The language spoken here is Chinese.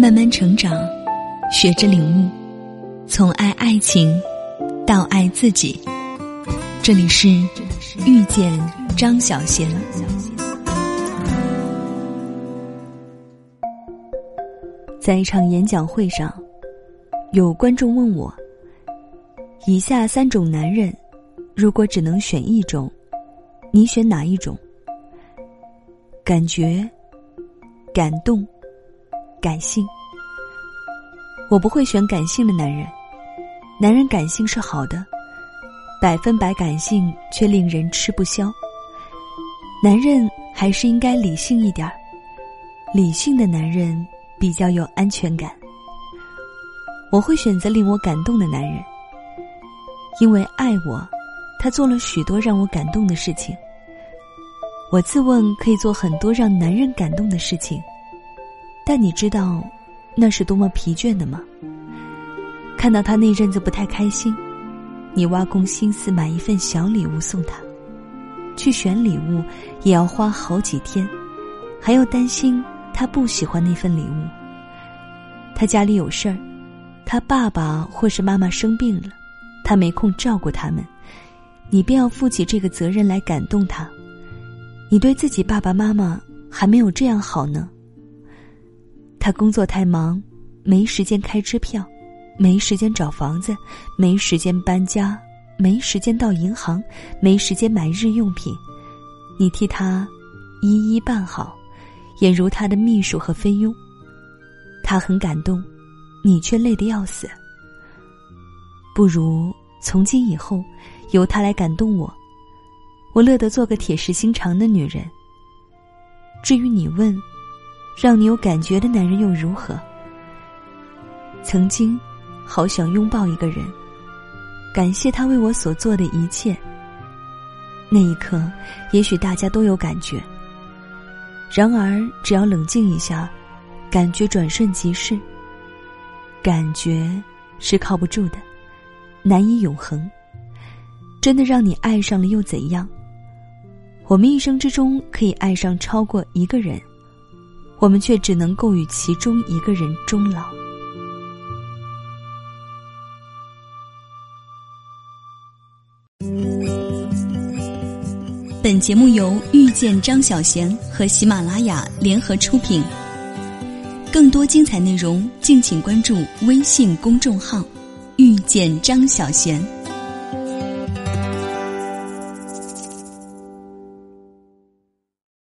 慢慢成长，学着领悟，从爱爱情到爱自己。这里是遇见张小贤。在一场演讲会上，有观众问我：以下三种男人，如果只能选一种，你选哪一种？感觉、感动、感性。我不会选感性的男人，男人感性是好的，百分百感性却令人吃不消。男人还是应该理性一点儿，理性的男人比较有安全感。我会选择令我感动的男人，因为爱我，他做了许多让我感动的事情。我自问可以做很多让男人感动的事情，但你知道。那是多么疲倦的吗？看到他那阵子不太开心，你挖空心思买一份小礼物送他，去选礼物也要花好几天，还要担心他不喜欢那份礼物。他家里有事儿，他爸爸或是妈妈生病了，他没空照顾他们，你便要负起这个责任来感动他。你对自己爸爸妈妈还没有这样好呢。他工作太忙，没时间开支票，没时间找房子，没时间搬家，没时间到银行，没时间买日用品。你替他一一办好，也如他的秘书和菲佣。他很感动，你却累得要死。不如从今以后，由他来感动我，我乐得做个铁石心肠的女人。至于你问。让你有感觉的男人又如何？曾经，好想拥抱一个人，感谢他为我所做的一切。那一刻，也许大家都有感觉。然而，只要冷静一下，感觉转瞬即逝。感觉是靠不住的，难以永恒。真的让你爱上了又怎样？我们一生之中可以爱上超过一个人。我们却只能够与其中一个人终老。本节目由遇见张小贤和喜马拉雅联合出品。更多精彩内容，敬请关注微信公众号“遇见张小贤”。